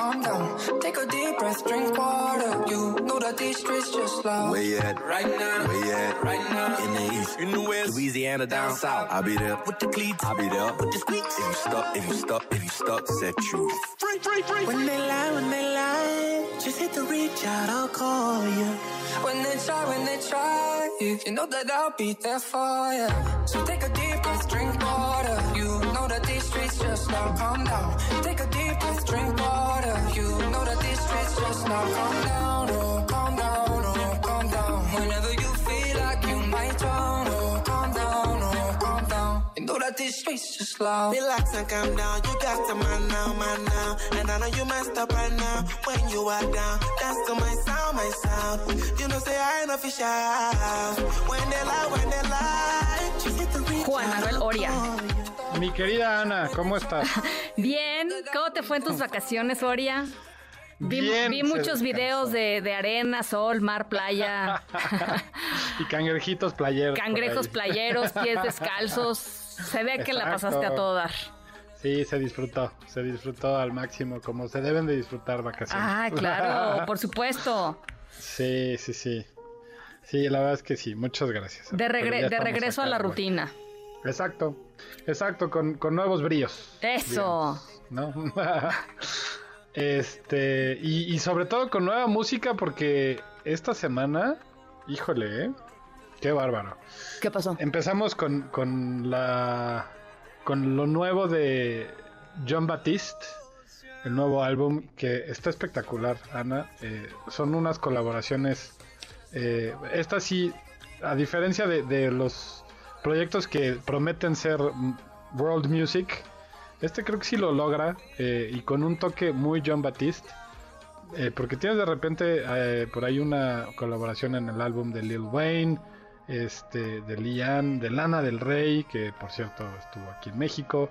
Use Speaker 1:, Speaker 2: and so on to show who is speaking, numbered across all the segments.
Speaker 1: Calm down. Take a deep breath, drink water. You know that these streets just love.
Speaker 2: Where you at?
Speaker 1: Right now.
Speaker 2: Where you at?
Speaker 1: Right now.
Speaker 2: In the east, in the west, Louisiana down south. I'll be there with the cleats. I'll be there with the squeaks. If you stuck, if you stuck, if you stuck, set you free, free, free.
Speaker 1: When they lie, when they lie, just hit the reach out, I'll call you. When they try, when they try, you know that I'll be there for you. So take a deep breath, drink water. You know that these streets just now calm down. Take a deep breath, drink water. You know that these streets just now calm down. Oh, calm down, oh, calm down. Whenever you feel like you might drown, oh, calm down, oh, calm down. You know that these streets just loud.
Speaker 3: Relax and calm down. You got to man now, man now. And I know you messed up right now. When you are down, dance to my sound, my sound. You know, say I ain't official. When they lie, when they lie, just hit the reach
Speaker 4: Juan Manuel Oria.
Speaker 5: Mi querida Ana, ¿cómo estás?
Speaker 4: Bien, ¿cómo te fue en tus vacaciones, Oria? Vi,
Speaker 5: Bien,
Speaker 4: vi muchos videos de, de arena, sol, mar, playa,
Speaker 5: Y cangrejitos playeros.
Speaker 4: cangrejos playeros, pies descalzos. Se ve que la pasaste a todo dar.
Speaker 5: Sí, se disfrutó, se disfrutó al máximo, como se deben de disfrutar vacaciones.
Speaker 4: Ah, claro, por supuesto.
Speaker 5: Sí, sí, sí. Sí, la verdad es que sí, muchas gracias.
Speaker 4: De, regre- regreso a la rutina.
Speaker 5: Exacto, exacto, con, con nuevos bríos.
Speaker 4: Eso.
Speaker 5: digamos, ¿no? este, y, y sobre todo con nueva música, porque esta semana, híjole, ¿eh? Qué bárbaro.
Speaker 4: ¿Qué pasó?
Speaker 5: Empezamos con, con la con lo nuevo de John Batiste, el nuevo álbum que está espectacular, Ana. Eh, son unas colaboraciones. eh, esta sí, a diferencia de, de los proyectos que prometen ser world music, este creo que sí lo logra eh, y con un toque muy John Batiste. eh, porque tienes de repente eh, por ahí una colaboración en el álbum de Lil Wayne, este, de Lian, de Lana del Rey, que por cierto estuvo aquí en México,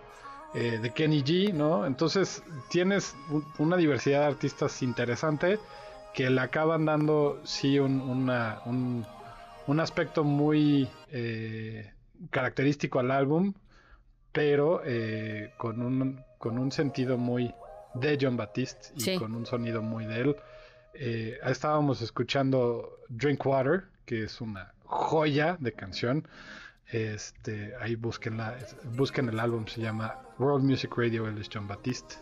Speaker 5: eh, de Kenny G, ¿no? Entonces tienes un- una diversidad de artistas interesante que le acaban dando, sí, un, un, un aspecto muy característico al álbum, pero eh, con, un, con un sentido muy de John Batiste y
Speaker 4: Sí.
Speaker 5: con un sonido muy de él. Eh, estábamos escuchando Drink Water, que es una joya de canción. Este, ahí búsquenla, es- busquen el álbum, se llama World Music Radio, él es John Batiste.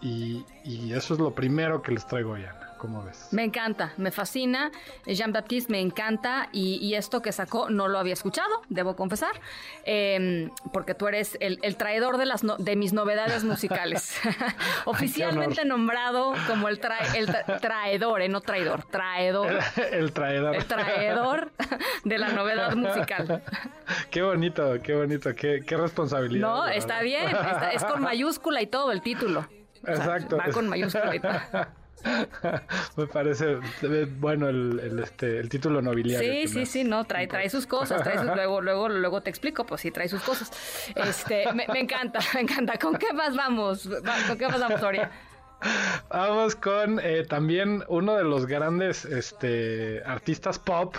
Speaker 5: Y, y eso es lo primero que les traigo hoy, Ana. ¿Cómo ves?
Speaker 4: Me encanta, me fascina. Jean Baptiste me encanta y, y esto que sacó no lo había escuchado, debo confesar, eh, porque tú eres el, el traidor de, las no- de mis novedades musicales. Oficialmente nombrado como el, tra- el tra- traidor, eh, no traidor, traidor.
Speaker 5: el traidor.
Speaker 4: El traidor de la novedad musical.
Speaker 5: qué bonito, qué bonito, qué, qué responsabilidad.
Speaker 4: No, está bien, está- es con mayúscula y todo el título. O sea,
Speaker 5: Exacto.
Speaker 4: va con mayúscula y todo.
Speaker 5: Me parece eh, bueno el, el, este, el título nobiliario.
Speaker 4: Sí, sí, sí, no, trae, trae sus cosas, trae sus, luego, luego, luego te explico, pues sí, trae sus cosas. Este, me, me encanta, me encanta. ¿Con qué más vamos? Va- ¿Con qué más vamos, Soria?
Speaker 5: Vamos con eh, también uno de los grandes este, artistas pop,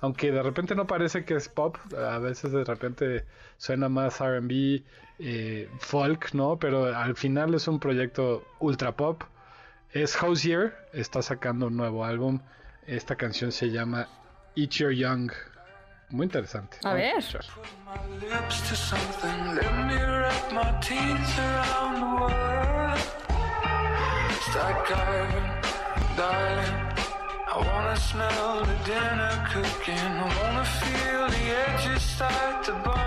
Speaker 5: aunque de repente no parece que es pop, a veces de repente suena más RB, eh, folk, ¿no? Pero al final es un proyecto ultra pop. Es Hosier, está sacando un nuevo álbum. Esta canción se llama Eat Your Young. Muy interesante.
Speaker 4: A ver.
Speaker 1: I wanna smell the dinner cooking. I wanna feel the edges start to burn.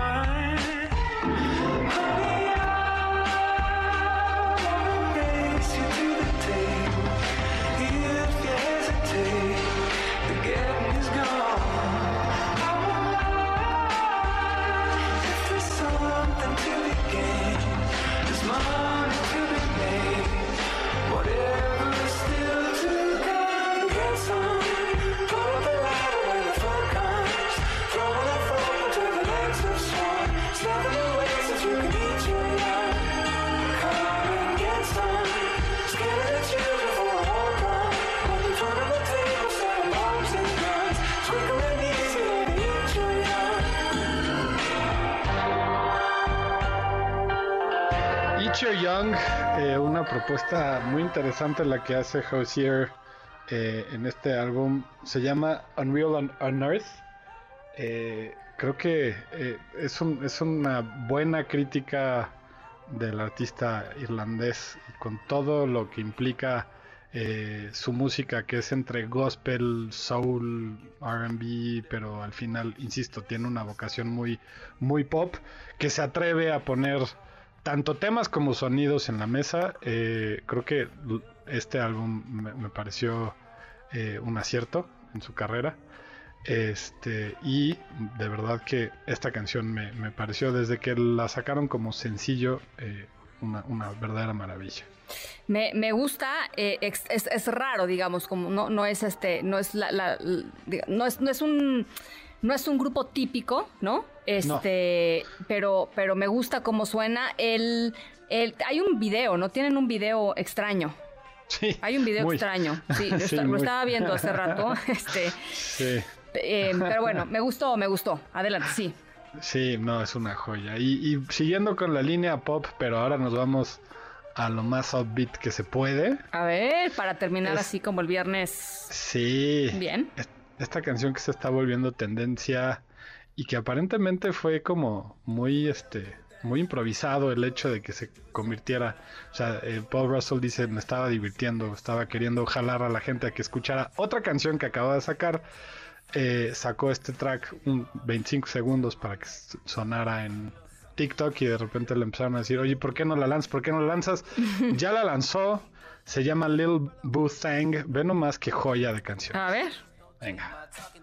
Speaker 1: Young,
Speaker 5: eh, una propuesta muy interesante la que hace Hosier eh, en este álbum. Se llama Unreal on, Earth. Eh, creo que es, un- es una buena crítica del artista irlandés con todo lo que implica su música, que es entre gospel, soul, RB, pero al final, insisto, tiene una vocación muy, muy pop, que se atreve a poner tanto temas como sonidos en la mesa. eh, creo que este álbum me, pareció eh, un acierto en su carrera. Este, y de verdad que esta canción me, pareció desde que la sacaron como sencillo eh, una, verdadera maravilla.
Speaker 4: Me, gusta, es, raro, digamos, como no, no es este, no es la, la- no es, no es un no es un grupo típico, ¿no? Este, pero, pero me gusta cómo suena. El, el, hay un video, ¿no? Tienen un video extraño.
Speaker 5: Sí,
Speaker 4: Hay un video
Speaker 5: muy.
Speaker 4: extraño. Sí, lo,
Speaker 5: Sí,
Speaker 4: estaba viendo hace rato. Este,
Speaker 5: Sí,
Speaker 4: eh, pero bueno, me gustó, me gustó. Adelante, sí.
Speaker 5: sí, no, es una joya. Y, y siguiendo con la línea pop, pero ahora nos vamos a lo más upbeat que se puede.
Speaker 4: A ver, para terminar
Speaker 5: Es-
Speaker 4: así como el viernes.
Speaker 5: Sí.
Speaker 4: Bien.
Speaker 5: Es- Esta canción que se está volviendo tendencia y que aparentemente fue como muy este muy improvisado el hecho de que se convirtiera, o sea, eh, Paul Russell dice, me estaba divirtiendo, estaba queriendo jalar a la gente a que escuchara otra canción que acaba de sacar, eh, sacó este track un 25 segundos para que sonara en TikTok y de repente le empezaron a decir, oye, ¿por qué no la lanzas? ¿Por qué no la lanzas? ya la lanzó, se llama Lil Boo Thang, ve nomás qué joya de canción.
Speaker 4: A ver.
Speaker 5: Venga.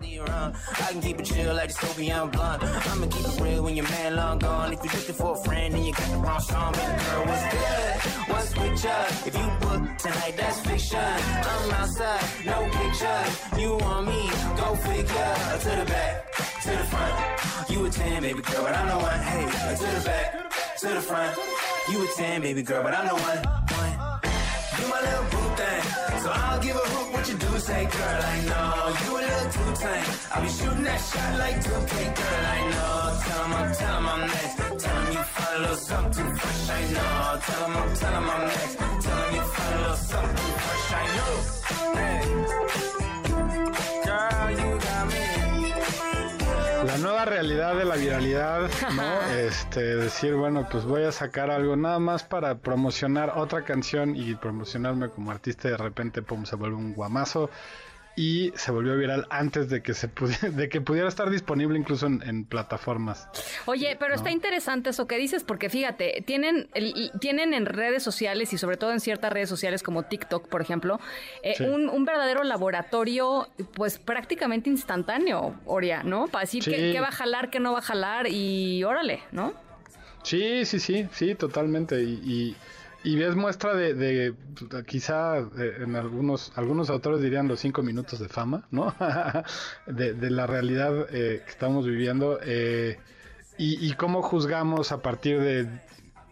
Speaker 2: I can keep it chill like the Soviet blunt. I'ma keep it real when your man long gone. If you're looking for a friend and you got the wrong song, baby girl, what's good? What's with ya? If you book tonight, that's fiction. I'm outside, no pictures. You want me? Go figure. To the back, to the front. You a 10, baby girl, but I'm the one. Hey, to the back, to the front. You a 10, baby girl, but I'm the one. one. You my little boo thing, so I'll give a hoot what you do say, girl. I know you a little too tame. I'll be shooting that shot like 2K, girl. I know. Tell 'em I'm, tell 'em I'm next. Tell 'em you find a little something fresh. I know. Tell 'em I'm, tell 'em I'm next. Tell 'em you find a little something fresh. I know. Hey.
Speaker 5: Nueva realidad de la viralidad, ¿no? Este, decir, bueno, pues voy a sacar algo nada más para promocionar otra canción y promocionarme como artista y de repente, pum, se vuelve un guamazo y se volvió viral antes de que se pudiera, de que pudiera estar disponible incluso en, en plataformas.
Speaker 4: Oye, pero está interesante eso que dices, porque fíjate, tienen, el- tienen en redes sociales y sobre todo en ciertas redes sociales como TikTok, por ejemplo, eh,
Speaker 5: Sí.
Speaker 4: un, un verdadero laboratorio, pues prácticamente instantáneo, Oria, ¿no? Para decir
Speaker 5: Sí.
Speaker 4: qué, qué va a jalar, qué no va a jalar y órale, ¿no?
Speaker 5: Sí, sí, sí, sí, totalmente. Y, y, y es muestra de, de, quizá eh, en algunos, algunos autores dirían los cinco minutos de fama, ¿no? de, de la realidad eh, que estamos viviendo eh, y, y cómo juzgamos a partir de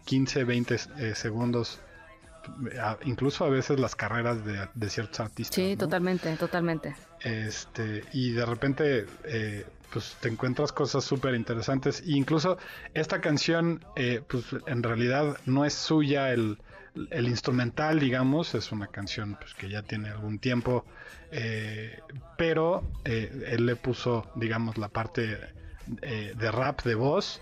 Speaker 5: 15, 20 eh, segundos, incluso a veces las carreras de, de ciertos artistas.
Speaker 4: Sí,
Speaker 5: ¿no?
Speaker 4: totalmente, totalmente.
Speaker 5: Este, y de repente, eh, pues te encuentras cosas súper interesantes. E incluso esta canción, eh, pues en realidad no es suya el, el instrumental, digamos, es una canción pues, que ya tiene algún tiempo, eh, pero eh, él le puso, digamos, la parte eh, de rap de voz.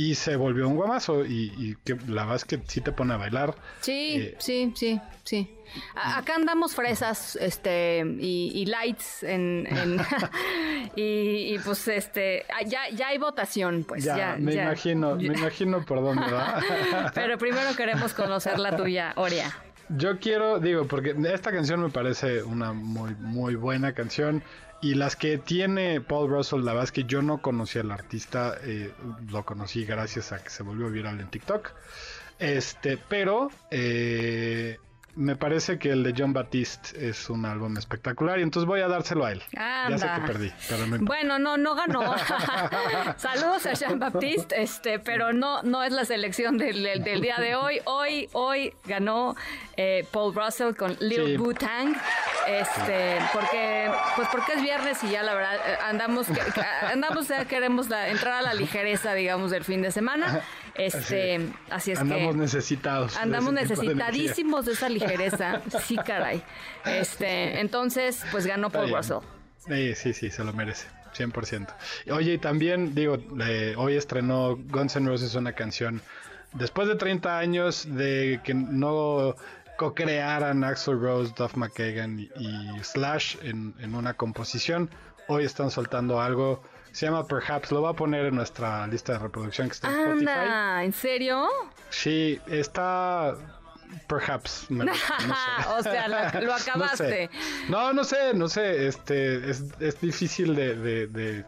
Speaker 5: Y se volvió un guamazo y, y que la verdad es que sí te pone a bailar.
Speaker 4: Sí,
Speaker 5: Eh,
Speaker 4: sí, sí, sí. A- acá andamos fresas, este, y, y lights en, en- y, y, pues este, ah, ya, ya hay votación, pues
Speaker 5: ya,
Speaker 4: ya.
Speaker 5: me
Speaker 4: ya.
Speaker 5: imagino, me imagino por dónde va.
Speaker 4: Pero primero queremos conocer la tuya, Oria.
Speaker 5: Yo quiero, digo, porque esta canción me parece una muy, muy buena canción. Y las que tiene Paul Russell, la que yo no conocía al artista, eh, lo conocí gracias a que se volvió viral en TikTok. Este, pero eh, me parece que el de John Batiste es un álbum espectacular y entonces voy a dárselo a él. Ya sé que perdí, pero no
Speaker 4: Bueno, no, no ganó. Saludos a Jean Baptiste, este, pero no, no es la selección del, del, día de hoy. Hoy, hoy ganó eh, Paul Russell con Lil sí. Tang, este, porque, pues porque es viernes y ya la verdad eh, andamos, andamos ya queremos entrar a la ligereza, digamos, del fin de semana. Este, así es
Speaker 5: andamos necesitados.
Speaker 4: Andamos necesitadísimos de, esa ligereza. Sí, caray. Este, entonces, pues ganó Paul Russell.
Speaker 5: Sí, sí, sí, se lo merece. 100%. Oye, y también, digo, hoy estrenó Guns N' Roses una canción después de 30 años de que no co-crearan Axel Rose, Duff McKagan y, Slash en, en, una composición. Hoy están soltando algo se llama Perhaps, lo voy a poner en nuestra lista de reproducción que está en Anda,
Speaker 4: ¿En serio?
Speaker 5: Sí, está Perhaps.
Speaker 4: o sea, lo, acabaste.
Speaker 5: No, no, sé, no sé, este, es, es difícil de, de, de,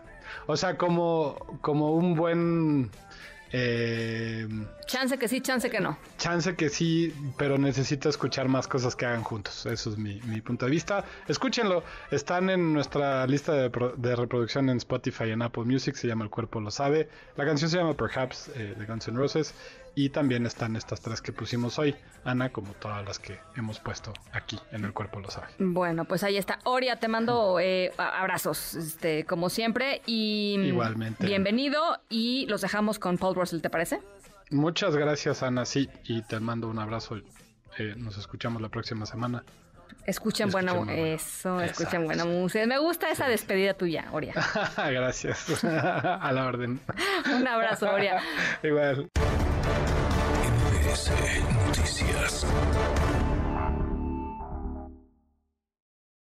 Speaker 5: o sea, como, como un buen
Speaker 4: eh, chance que sí, chance que no.
Speaker 5: Chance que sí, pero necesito escuchar más cosas que hagan juntos. Eso es mi, punto de vista. Escúchenlo. Están en nuestra lista de, reproducción en Spotify y en Apple Music. Se llama El cuerpo lo sabe. La canción se llama Perhaps eh, de Guns N' Roses. Y también están estas tres que pusimos hoy, Ana, como todas las que hemos puesto aquí en el cuerpo lo sabe.
Speaker 4: Bueno, pues ahí está. Oria, te mando eh, abrazos, este, como siempre. Y
Speaker 5: igualmente.
Speaker 4: Bienvenido. Y los dejamos con Paul Russell, ¿te parece?
Speaker 5: Muchas gracias, Ana. Sí, y te mando un abrazo. Eh, nos escuchamos la próxima semana.
Speaker 4: Escuchen buena eso, escuchen buena música. Me gusta esa despedida tuya, Oria.
Speaker 5: Gracias. A la orden.
Speaker 4: Un abrazo, Oria.
Speaker 5: Igual.
Speaker 6: Noticias.